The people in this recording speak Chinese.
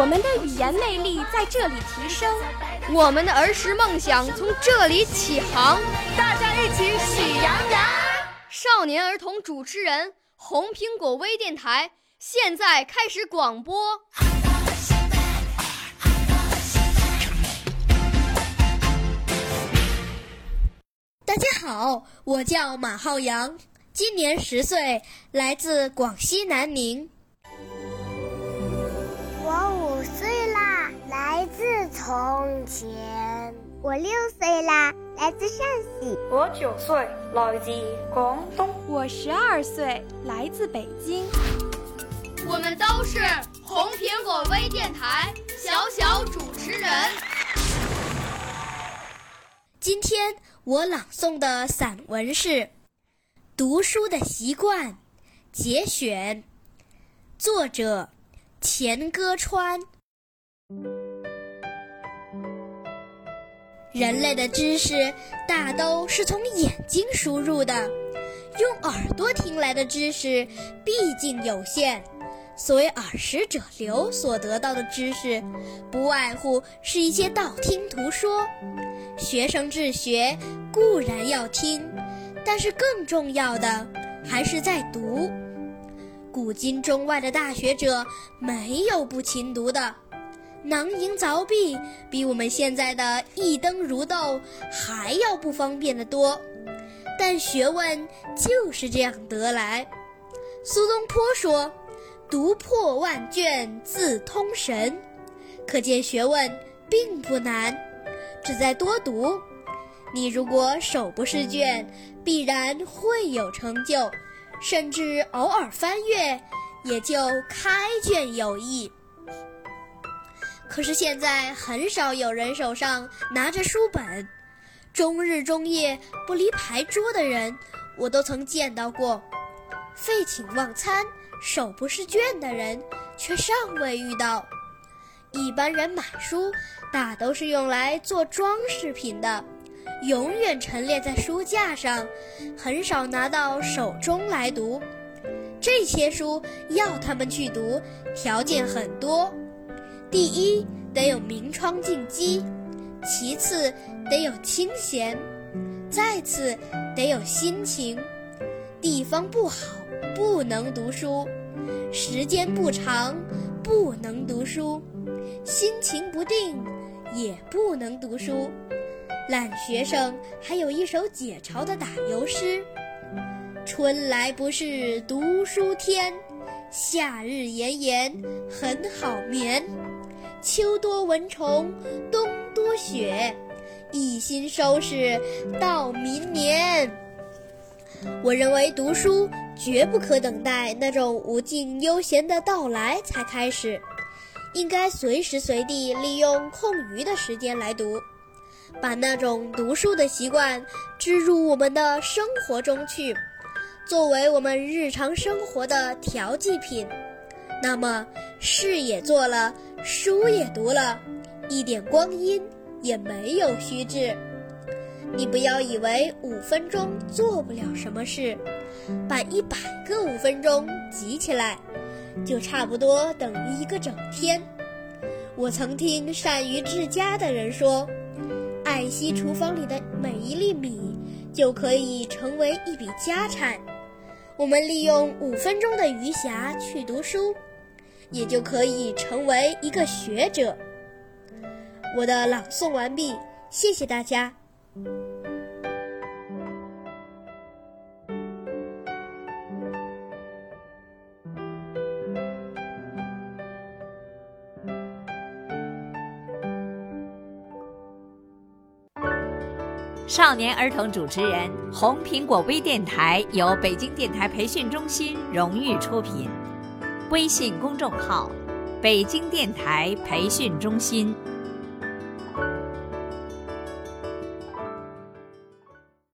我们的语言魅力在这里提升，我们的儿时梦想从这里起航。大家一起喜羊羊。少年儿童主持人，红苹果微电台。现在开始广播。大家好，我叫马浩洋，今年十岁，来自广西南宁。自从前。我六岁啦，来自陕西。我九岁，来自广东。我十二岁，来自北京。我们都是红苹果微电台小小主持人。今天我朗诵的散文是《读书的习惯》节选，作者钱歌川。人类的知识大都是从眼睛输入的，用耳朵听来的知识毕竟有限。所谓耳识者流所得到的知识，不外乎是一些道听途说。学生治学固然要听，但是更重要的还是在读。古今中外的大学者没有不勤读的，囊萤凿壁比我们现在的一灯如豆还要不方便的多。但学问就是这样得来。苏东坡说。读破万卷自通神，可见学问并不难，只在多读。你如果手不释卷，必然会有成就，甚至偶尔翻阅，也就开卷有益。可是现在很少有人手上拿着书本，终日终夜不离牌桌的人，我都曾见到过。废寝忘餐。手不释卷的人却尚未遇到。一般人买书大都是用来做装饰品的，永远陈列在书架上，很少拿到手中来读。这些书要他们去读，条件很多：第一，得有明窗净几；其次，得有清闲；再次，得有心情。地方不好。不能读书，时间不长，不能读书，心情不定，也不能读书。懒学生还有一首解嘲的打油诗：春来不是读书天，夏日炎炎很好眠，秋多蚊虫，冬多雪，一心收拾到明年。我认为读书绝不可等待那种无尽悠闲的到来才开始，应该随时随地利用空余的时间来读，把那种读书的习惯植入我们的生活中去，作为我们日常生活的调剂品。那么事也做了，书也读了，一点光阴也没有虚掷。你不要以为五分钟做不了什么事，把一百个五分钟集起来，就差不多等于一个整天。我曾听善于治家的人说，爱惜厨房里的每一粒米，就可以成为一笔家产。我们利用五分钟的余暇去读书，也就可以成为一个学者。我的朗诵完毕，谢谢大家。少年儿童主持人，红苹果微电台由北京电台培训中心荣誉出品，微信公众号。北京电台培训中心。